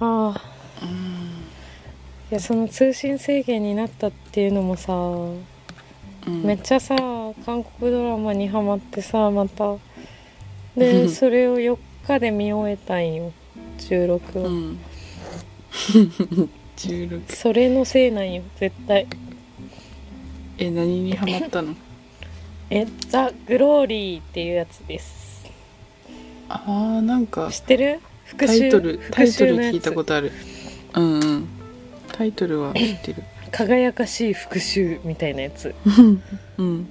あ。あいやその通信制限になったっていうのもさ、うん。めっちゃさ韓国ドラマにハマってさまた。でそれを4日で見終えたんよ16話、うん。16それのせいなんよ絶対。え何にハマったの？えザ・グローリーっていうやつです。あーなんか。知ってる？復タイトルタイトル聞いたことある。うんうん。タイトルは知ってる。輝かしい復讐みたいなやつ。うん。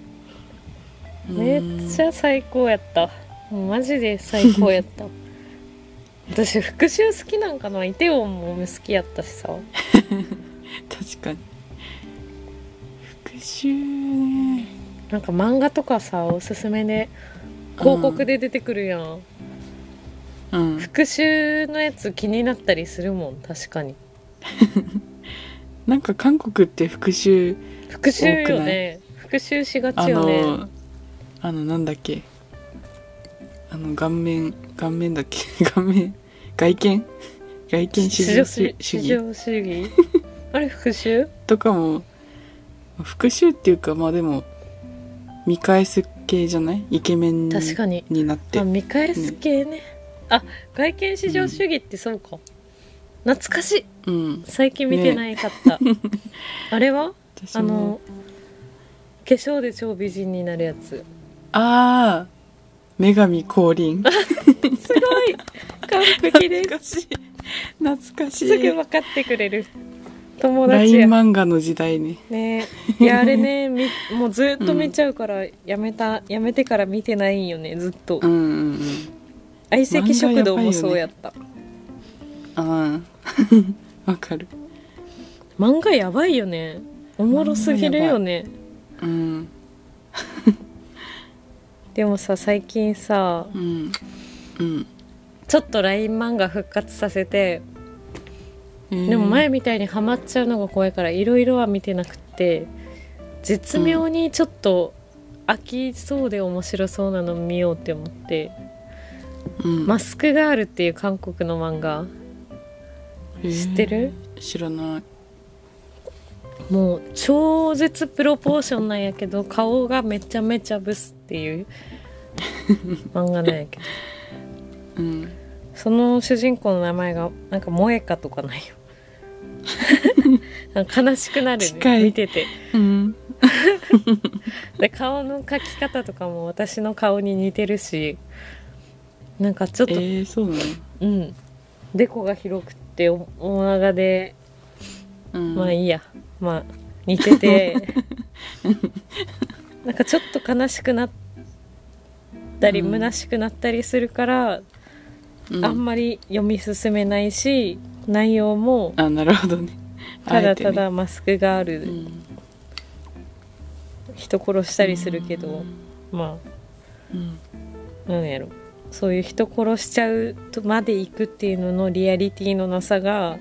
めっちゃ最高やった。マジで最高やった。私復讐好きなんかなイテウォンも好きやったしさ。確かに。復讐ね。なんか漫画とかさおすすめで広告で出てくるやん、うん。復讐のやつ気になったりするもん確かに。なんか韓国って復讐復讐多くなよね復讐しがあちよね。のあのなんだっけ？あの顔面顔面だっけ？顔面？外見？外見至上主主義？至上主義？あれ復讐？とかも復讐っていうかまあでも見返す系じゃない？イケメン確かに。になってあ見返す系ね、あ外見至上主義ってそうか、懐かしい。うん。最近見てないかった、あれは？あの化粧で超美人になるやつ。ああ女神降臨。すごい。完璧です。懐かしい。懐かしい。すぐ分かってくれる。友ライン達や漫画の時代ね。ね。いやあれねみもうずっと見ちゃうから、やめたやめてから見てないんよねずっと。うんうんうん相席食堂もそうやった、ああわかる漫画やばいよね。おもろすぎるよね。うん。でもさ最近さうん。うん。ちょっと LINE 漫画復活させてえー。でも前みたいにハマっちゃうのが怖いからいろいろは見てなくて絶妙にちょっと飽きそうで面白そうなの見ようって思ってうん「マスクガール」っていう韓国の漫画。えー。知ってる？知らない。もう超絶プロポーションなんやけど顔がめちゃめちゃブスっていう漫画なんやけど。うん。その主人公の名前がなんか萌えかとかないよ。悲しくなる近い。ね見てて。うん。で顔の描き方とかも私の顔に似てるしなんかちょっと、えー、そうなの？うん。デコが広くってお大長でうん。まあいいや。まあ似てて。なんかちょっと悲しくなったり、うん。虚しくなったりするから、うん。あんまり読み進めないし内容もあなるほどね。ただただマスクがある、うん。人殺したりするけど、まうん。あなんやろそういう人殺しちゃうとまで行くっていうののリアリティのなさが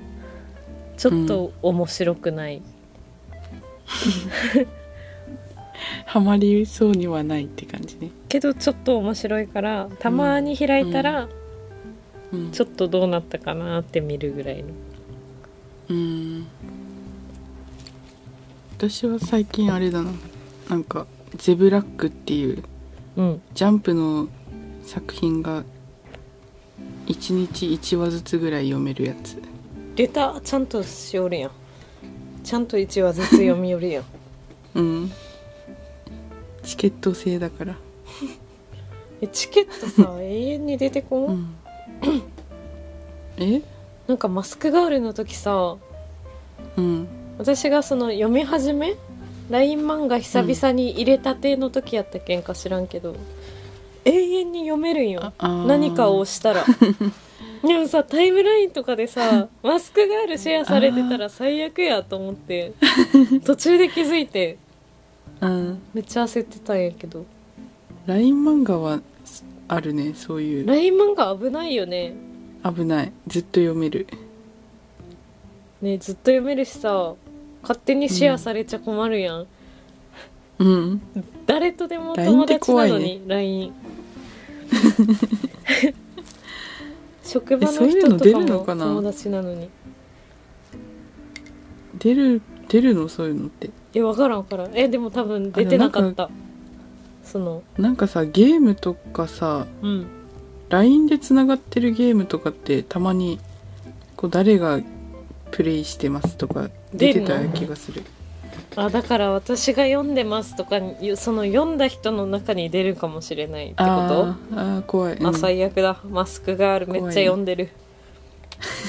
ちょっと面白くない、ハマりそうにはないって感じね。けどちょっと面白いからたまに開いたら、うん。ちょっとどうなったかなって見るぐらいの。うん。私は最近あれだな。なんか「ゼブラック」っていううん。ジャンプの作品が1日1話ずつぐらい読めるやつ。出た？ちゃんとしおるやん。ちゃんと1話ずつ読みよるやん。うん。チケット制だから。えチケットさ 永遠に出てこん、うん。え？なんかマスクガールの時さうん。私がその読み始め？LINE 漫画久々に入れたての時やったけんか知らんけど、永遠に読めるんよ。何かを押したら。でもさタイムラインとかでさ マスクガールシェアされてたら最悪やと思って途中で気づいて うんめっちゃ焦ってたんやけど。LINE 漫画はあるねそういう。LINE 漫画危ないよね。危ない。ずっと読める。ねずっと読めるしさ勝手にシェアされちゃ困るやん、うん誰とでも友達なのに LINE し職場のそういうの人とかも出るのかな？友達なのに。出る出るの？そういうのって。え分からん分からん。えでも多分出てなかった。その。なんかさゲームとかさうん。LINE でつながってるゲームとかってたまにこう誰がプレイしてますとか出てた気がするあだから私が読んでますとかにその読んだ人の中に出るかもしれないってこと？あーあー怖い、うん。あ最悪だ。マスクガールめっちゃ読んでる。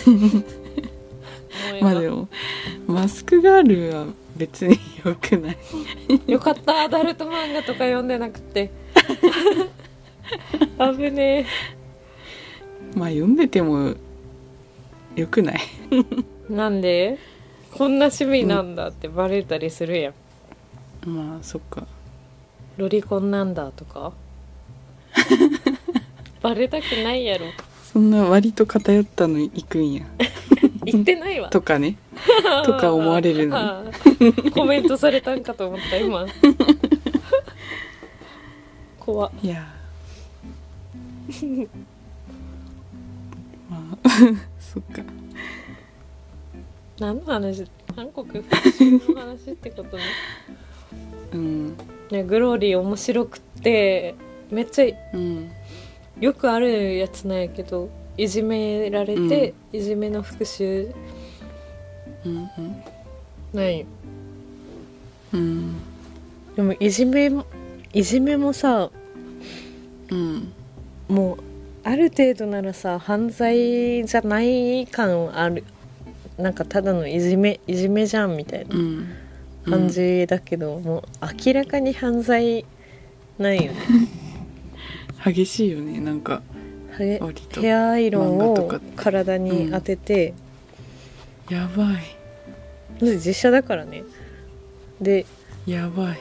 まあでもマスクガールは別に良くない。よかった。アダルト漫画とか読んでなくて。危ねまあ読んでても良くない。えなんで？こんな趣味なんだってバレたりするやん、まあそっか。ロリコンなんだとか？バレたくないやろ。そんな割と偏ったの行くんや。言ってないわ。とかね。とか思われるの コメントされたんかと思った今。怖。っいや。まあそっか何の話？韓国の話ってことね。うん。ねグローリー面白くってめっちゃうんよくあるやつなんやけどいじめられて、いじめの復讐うんなんよ。うん。でもいじめもいじめもさうん。もうある程度ならさ犯罪じゃない感あるなんかただのいじめいじめじゃんみたいなうん。感じだけど、もう明らかに犯罪ないよね。激しいよねなんか。ヘアアイロンを体に当てて、やばい。で実写だからね。でやばい。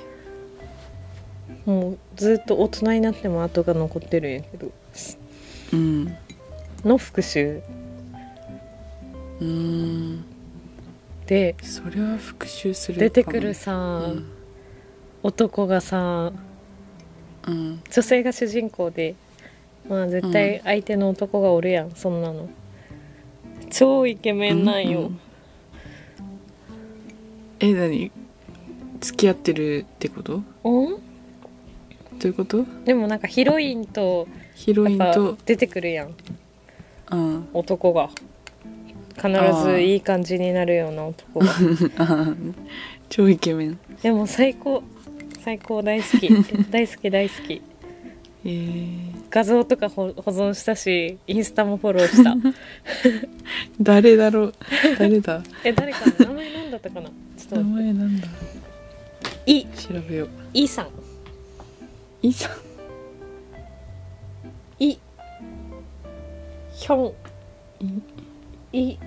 もうずっと大人になっても跡が残ってるんやけど。うん。の復讐うーん。でそれは復讐する出てくるかさ、もね男がさうん、うん、女性が主人公でまあ絶対相手の男がおるやん、そんなの。超イケメンなんよ、ううんえ何？付き合ってるってこと？うん？どういうこと？でもなんかヒロインとヒロインとぱ出てくるやん。うん。男が必ずいい感じになるような男が。あ超イケメン。でも最高最高大好き。大好き大好き。えー、画像とか保保存したしインスタもフォローした。誰だろう？誰だ？え誰かの名前なんだったかな？ちょっと名前なんだ。イ調べよう。イさん。イさん？イヒョンイイ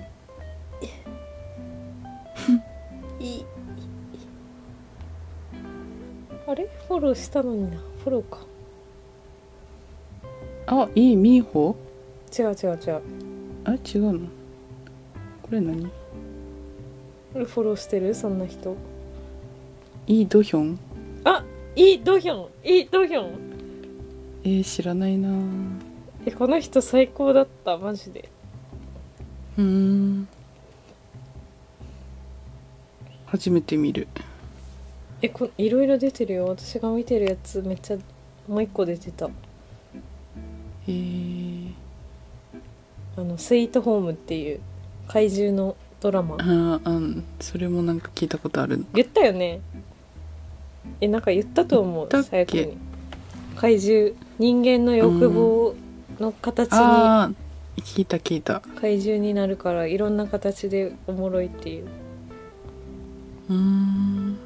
イあれ？フォローしたのにな。フォローか。あいい？ミーホ違う違う違う。あ違うの？これ何？フォローしてる？そんな人。イ・ドヒョン？あイ・ドヒョン。イ・ドヒョン。えー、知らないなうえこの人最高だった。マジで。ーん初めて見る。えこいろいろ出てるよ。私が見てるやつめっちゃもう一個出てた。えー、あの「スイートホーム」っていう怪獣のドラマ。あーあんそれもなんか聞いたことある。言ったよね。えなんか言ったと思う最後に。怪獣人間の欲望の形に。ああ聞いた聞いた。怪獣になるからいろんな形でおもろいっていううーん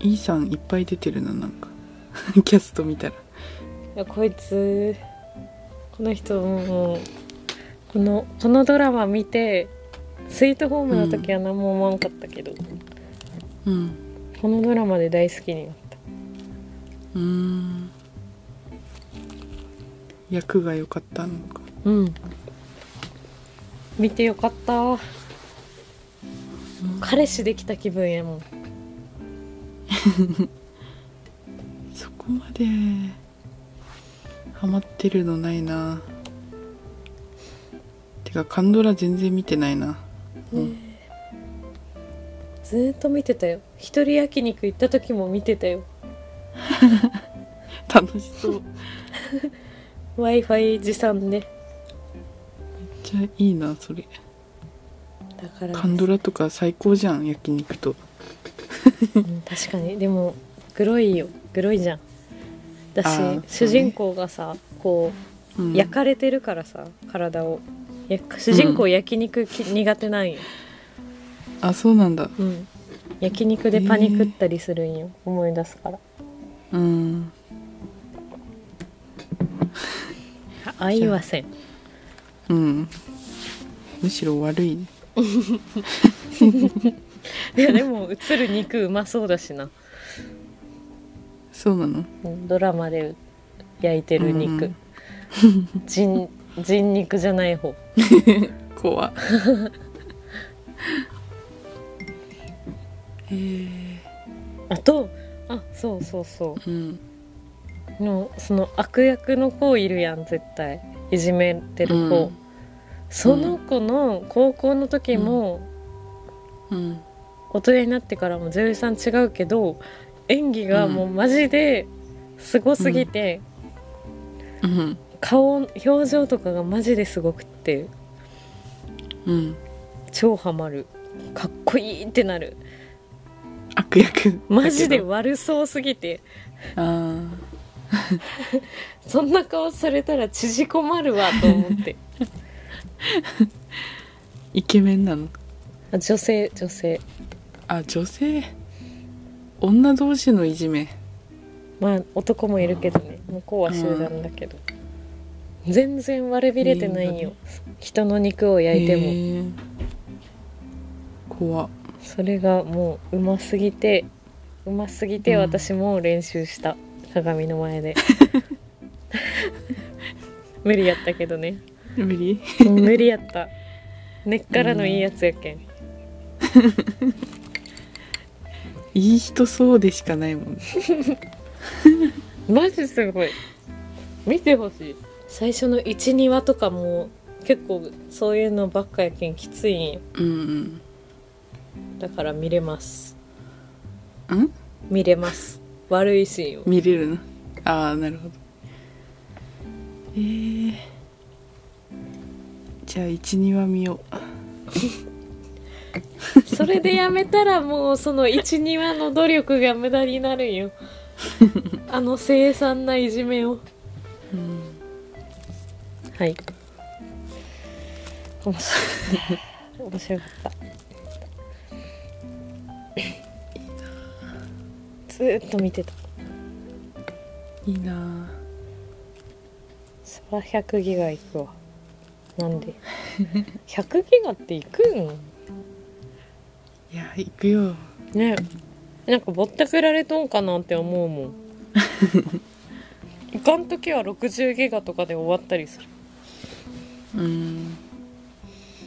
イさんいっぱい出てるななんか。キャスト見たら。いやこいつこの人もうこのこのドラマ見てスイートホームの時は何も思わんかったけど、うん。このドラマで大好きになった。うーん。役が良かったのか。うん。見てよかった彼氏できた気分やもん。そこまでハマってるのないな。てかカンドラ全然見てないな。うん。ずーっと見てたよ。一人焼肉行った時も見てたよ。楽しそう。w i f i 持参でじゃあいいなそれカンドラとか最高じゃん焼肉と。うん確かに。でもグロいよ。グロいじゃん。だし、ね主人公がさこううん。焼かれてるからさ体を。や主人公焼肉き、苦手なんよ、あそうなんだ。うん、焼肉でパニクったりするんよ、思い出すから。うん。あ愛はせん。うん。むしろ悪いね いやでも映る肉うまそうだしな。そうなの？うんドラマで焼いてる肉、うん。人人肉じゃない方。怖っ。えー、あとあそうそうそう。ん。うのその悪役の子いるやん絶対。いじめてる子、うんその子の高校の時も、うん大人になってからも女優さん違うけど演技がもうマジですごすぎて、うん顔表情とかがマジですごくってうん超ハマる。かっこいいってなる。悪役。マジで悪そうすぎて。あ そんな顔されたら縮こまるわと思って。ー イケメンなの？あ女性女性。あ女性？女同士のいじめ？まあ男もいるけどね。向こうは集団だけど、全然悪びれてないんよ。人の肉を焼いても、へー怖っ。それがもううますぎてうますぎてうん。私も練習した、鏡の前で。無理やったけどね無理。無理やった。根っからのいいやつやけん、いい人そうでしかないもん。マジすごい。見てほしい。最初の12話とかも結構そういうのばっかやけんきついんよ。うんだから見れます。うん？ん見れます。悪いシーンを。見れるの？ああなるほど。えー、じゃあ12話見よう。それでやめたらもうその12話の努力が無駄になるんよ。あの凄惨ないじめを。うん。はい。面白い。面白かった。ずーっと見てた。いいなそら100ギガいくわなんで。100ギガっていくんいや行くよ。ね。なんかぼったくられとんかなって思うもん。いかん時は60ギガとかで終わったりする。うん。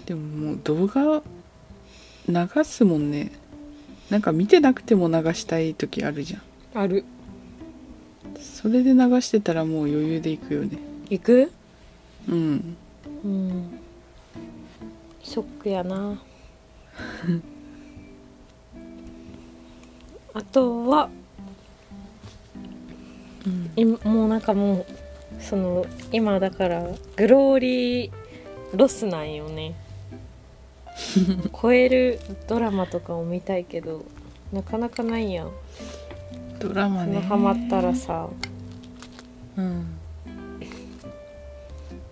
でももう動画流すもんね。なんか見てなくても流したい時あるじゃん。ある。それで流してたらもう余裕で行くよね。行く？うんうん。ショックやな。あとはうん。今もうなんかもうその今だからグローリーロスなんよね。超えるドラマとかを見たいけどなかなかないやん。ドラマね。ハマったらさ。うん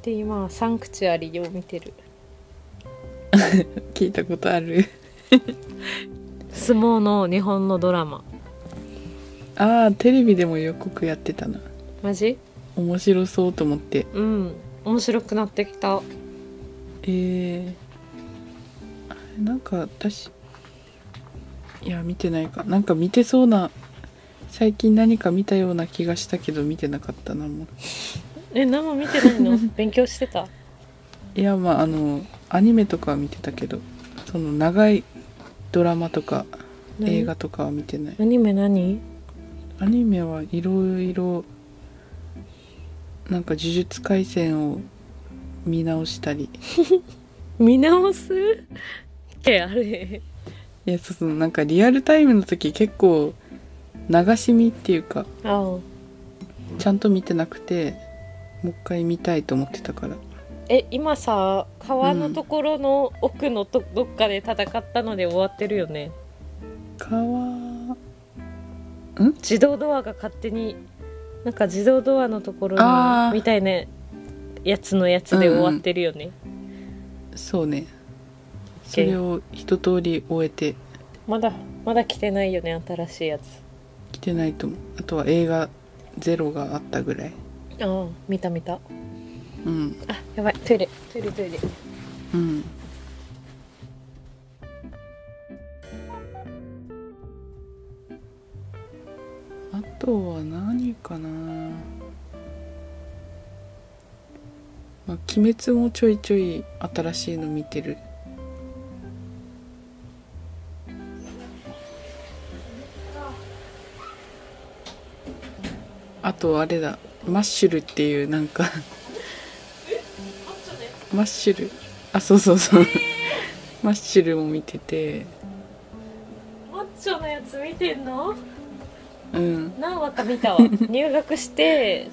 で今はサンクチュアリを見てる。聞いたことある。相撲の日本のドラマ。ああテレビでも予告やってたな。マジ？面白そうと思って。うん。面白くなってきた。えー、なんか私いや見てないか。なんか見てそうな最近何か見たような気がしたけど見てなかったなもうえ生見てないの？勉強してた？いやまああのアニメとかは見てたけどその長いドラマとか何？映画とかは見てない。アニメ何？アニメはいろいろなんか呪術廻戦を見直したり。見直す？けあれ。いやそうそうなんかリアルタイムの時結構流し見っていうかああ。ちゃんと見てなくてもう一回見たいと思ってたから。え今さ川のところの奥のと、どっかで戦ったので終わってるよね。川自動ドアが勝手になんか自動ドアのところあー。にみたいなやつのやつで終わってるよね、そうね。それを一通り終えて。まだまだ来てないよね新しいやつ。来てないと思う。あとは映画ゼロがあったぐらいああ見た見た。うん。あやばい。トイレ。トイレトイレ。うん。あとは何かな。まあ「鬼滅」もちょいちょい新しいの見てるとあれだ。マッシュルっていうなんか。マッシュル。あそうそうそう。マッシュルも見てて。マッチョのやつ見てんの？うん。何話か見たわ。入学して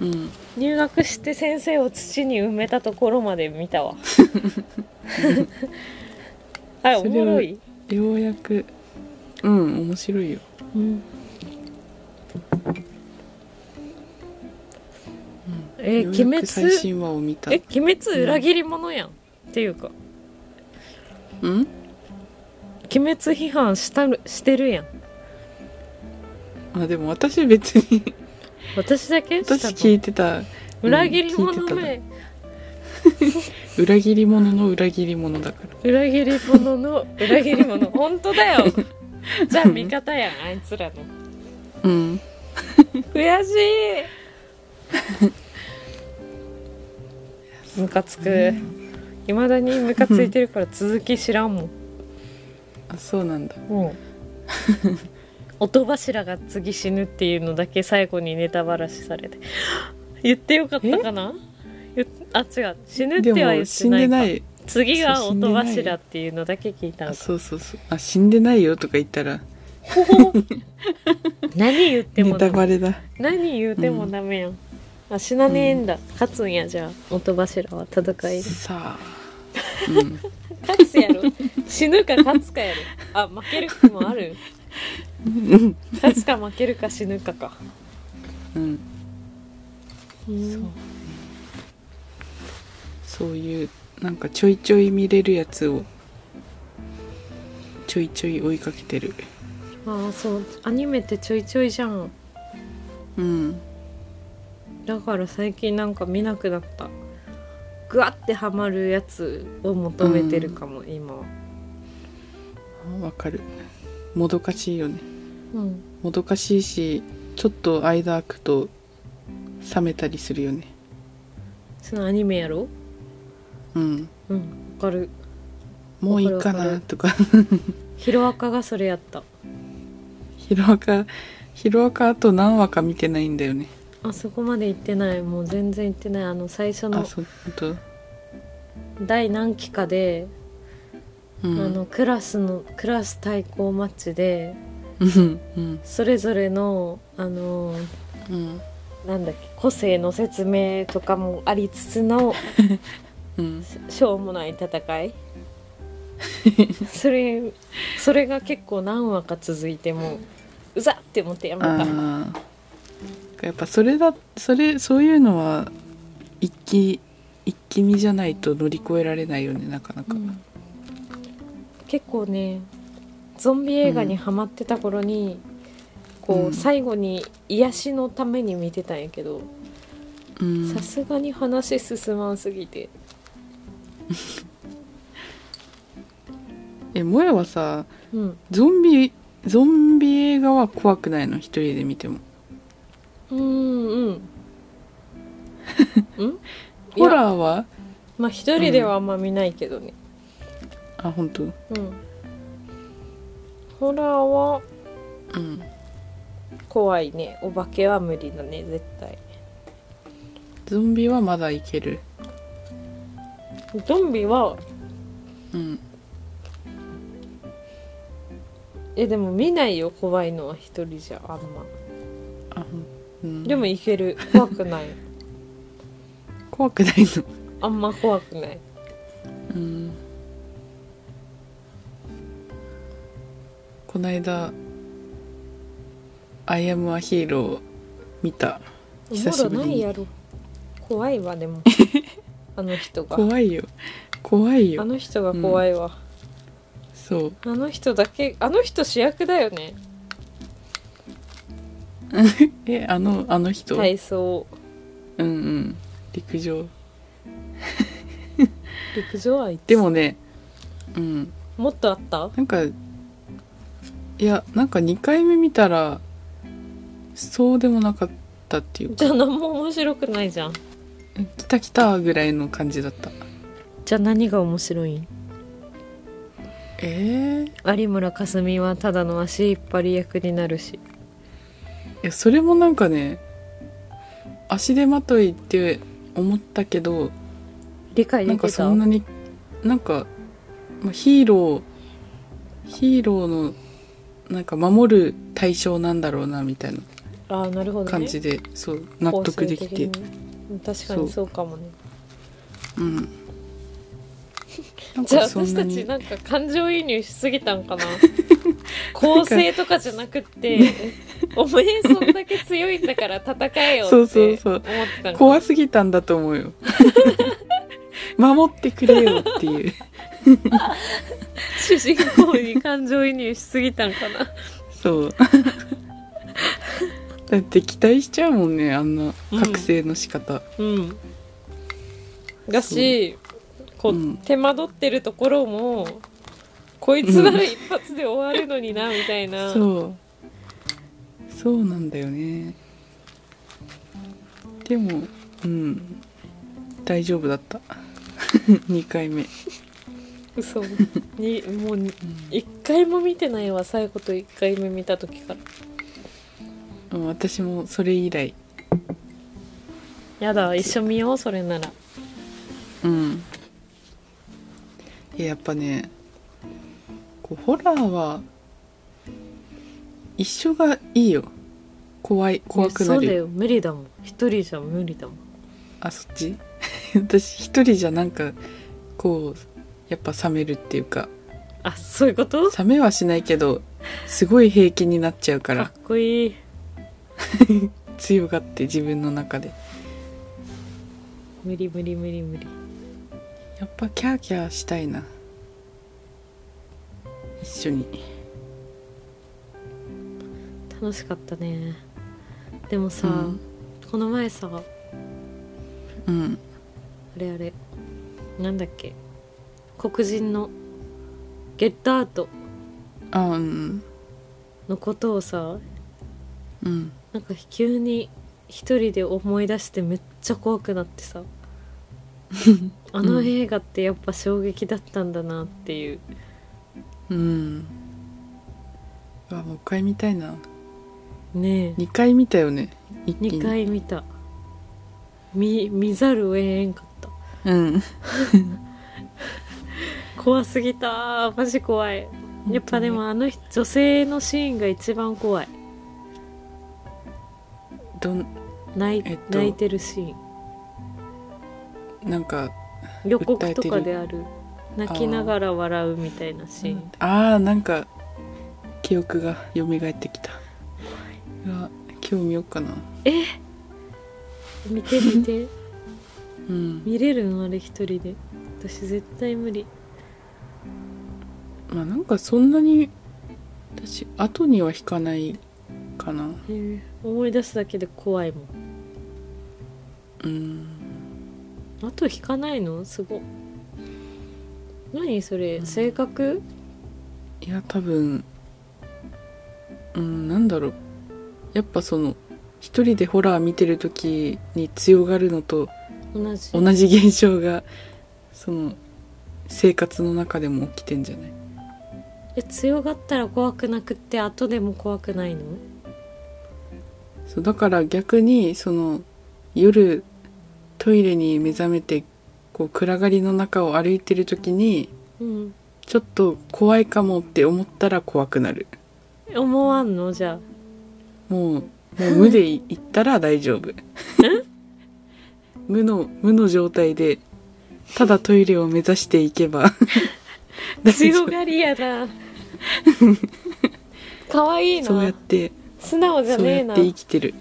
うん。入学して先生を土に埋めたところまで見たわ。あれおもろい、ようやく。うん面白いよ。うん、え鬼滅？最新話を見た。え鬼滅裏切り者やん、っていうか。うん？鬼滅批判したるしてるやん。あでも私別に。私だけ？私聞いてた。裏切り者うん裏切り者の裏切り者だから。裏切り者の裏切り者。本当だよ。じゃあ味方やんあいつらの。うん。悔しい ムカつく。いまだにムカついてるから 続き知らんもん。あそうなんだ。もう 音柱が次死ぬっていうのだけ最後にネタばらしされて。言ってよかったかな？あ違う。死ぬっては言って死んない。ない。次が音柱っていうのだけ聞いたそうそうそう。あ死んでないよとか言ったら。何言ってネもダメ。タバレだ。何言うてもダメやん、あ死なねえんだ、勝つんやじゃあ。音柱は戦いでさあ。うん。勝つやろ。死ぬか勝つかやろ。あ負ける気もある。うん勝つか負けるか死ぬかか。うん。うん。そう。そういうなんかちょいちょい見れるやつをちょいちょい追いかけてる。ああそう。アニメってちょいちょいじゃん。うんだから最近なんか見なくなった。グワッてハマるやつを求めてるかも、今は。あわかる。もどかしいよね。うん。もどかしいしちょっと間空くと冷めたりするよね。そのアニメやろう？ん。うんわかる。もういいかなとか。ヒロアカがそれやった。ヒロアカヒロアカあと何話か見てないんだよねあそこまで行ってない。もう全然行ってない。あの最初のあそう本第何期かで、当うん。あのクラスのクラス対抗マッチでうんうん。それぞれのあのうん。なんだっけ個性の説明とかもありつつの うん。ししょうもない戦い。それそれが結構何話か続いてもううざって思ってやめた。ああやっぱそれだそれそういうのは一気一気見じゃないと乗り越えられないよねなかなか、うん。結構ねゾンビ映画にハマってた頃に、こう、うん。最後に癒しのために見てたんやけどうん。さすがに話進まんすぎて。えもやはさうん。ゾンビゾンビ映画は怖くないの？一人で見てもうんうん。うん。いホやラーは？まあ一人ではあんま見ないけどね。あ本当？うん。ホラーは？うん。怖いね。お化けは無理だね絶対。ゾンビはまだいける？ゾンビは？うん。えでも見ないよ怖いのは一人じゃあんま。あうん。でもいける。怖くない。怖くないの？あんま怖くない。うん。こないだ「アイアムアヒーロー」見た。久しぶりに。ないやろ。怖いわでも。あの人が。怖いよ。怖いあよの人が怖いわ、そう。あの人だけあの人主役だよね えあのあの人、体操。うんうん。陸上。陸上あいつ？でもねうん。もっとあった？なんかいやなんか2回目見たらそうでもなかったっていうか。じゃあ何も面白くないじゃん。え来た来たぐらいの感じだった。じゃあ何が面白い？んえー、い有村架純はただの足引っ張り役になるしやそれもなんかね足手まといって思ったけど理解なんかそんなになんか、まあ、ヒーローヒーローのなんか守る対象なんだろうなみたいなああなるほどね。感じで、そう納得できて。確かにそうかもね。うんじゃあ私たちなんか感情移入しすぎたんかな？構成とかじゃなくってお前そんだけ強いんだから戦えよってそう思ってそう。そうたんか怖すぎたんだと思うよ。守ってくれよっていう。主人公に感情移入しすぎたんかな？そう。だって期待しちゃうもんねあんな覚醒の仕方、うん。だしこう、うん手間取ってるところもこいつなら一発で終わるのになみたいな、そう。そうなんだよね。でもうん。大丈夫だった。2回目。嘘。にもう1回も見てないわ最後と1回目見た時から。うん私もそれ以来。やだ一緒見ようそれなら。うんいややっぱねこうホラーは一緒がいいよ。怖い怖くなる。そうだよ。無理だもん。一人じゃ無理だもん。あそっち？私一人じゃなんかこうやっぱ冷めるっていうか。あそういうこと？冷めはしないけどすごい平気になっちゃうかからっこいい。強がって自分の中で。無理無理無理無理やっぱキャーキャーしたいな。一緒に。楽しかったね。でもさ、うん。この前さうん。あれあれなんだっけ黒人のゲットアウト。のことをさうん。なんか急に一人で思い出してめっちゃ怖くなってさあの映画ってやっぱ衝撃だったんだなっていう、うん。うわもう一回見たいな。ね2回見たよね。一え2気に。回見た。見見ざるを得んかった。うん。怖すぎた。マジ怖い。やっぱでもあの人女性のシーンが一番怖いどん泣い,、えっと泣いてるシーンなんか予告とかである。泣きながら笑うみたいなシーン。あー。なんか記憶が蘇ってきた。うわ今日見ようかな。え？見て見て。うん。見れるのあれ一人で。私絶対無理。まあなんかそんなに私後には引かないかな。えー。思い出すだけで怖いもん。うんあと引かないの？すご。っ何それ？性格？いや多分うんなんだろう。やっぱその一人でホラー見てる時に強がるのと同じ。同じ現象がその生活の中でも起きてんじゃない？え強がったら怖くなくって後でも怖くないの？そうだから逆にその夜トイレに目覚めてこう暗がりの中を歩いてる時にうん。ちょっと怖いかもって思ったら怖くなる。思わんの？じゃもうもう無でい行ったら大丈夫。無の無の状態でただトイレを目指していけば 強がりやな。可愛いそうやなって素直じゃねえな。そうやって生きてる。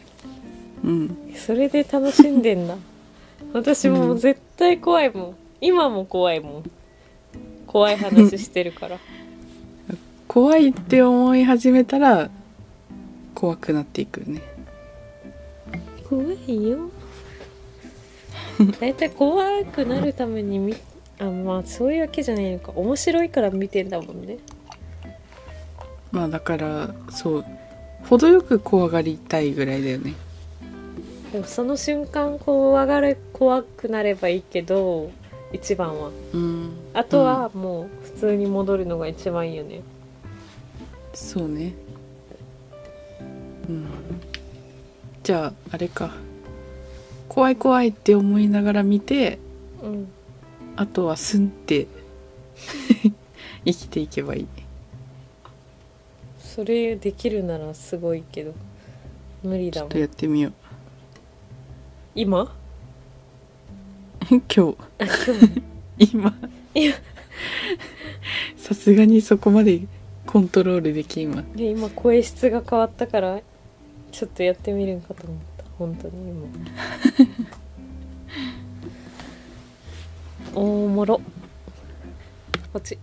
うん。それで楽しんでんだ私もう絶対怖いもん、今も怖いもん。怖い話してるから。怖いって思い始めたら怖くなっていくね。怖いよ。だいたい怖くなるためにみあまあそういうわけじゃないのか。面白いから見てんだもんね。まあだからそう。程よく怖がりたいぐらいだよねでもその瞬間怖がれ怖くなればいいけど一番は。うん。あとはもう普通に戻るのが一番いいよね、そうね。うん。じゃああれか。怖い怖いって思いながら見てうん。あとはスンって 生きていけばいい。それできるならすごいけど無理だもん。ちょっとやってみよう今？今日。あ今日。今。今さすがにそこまでコントロールできんわ。で今声質が変わったからちょっとやってみるんかと思った。本当に今。おもろ。こっち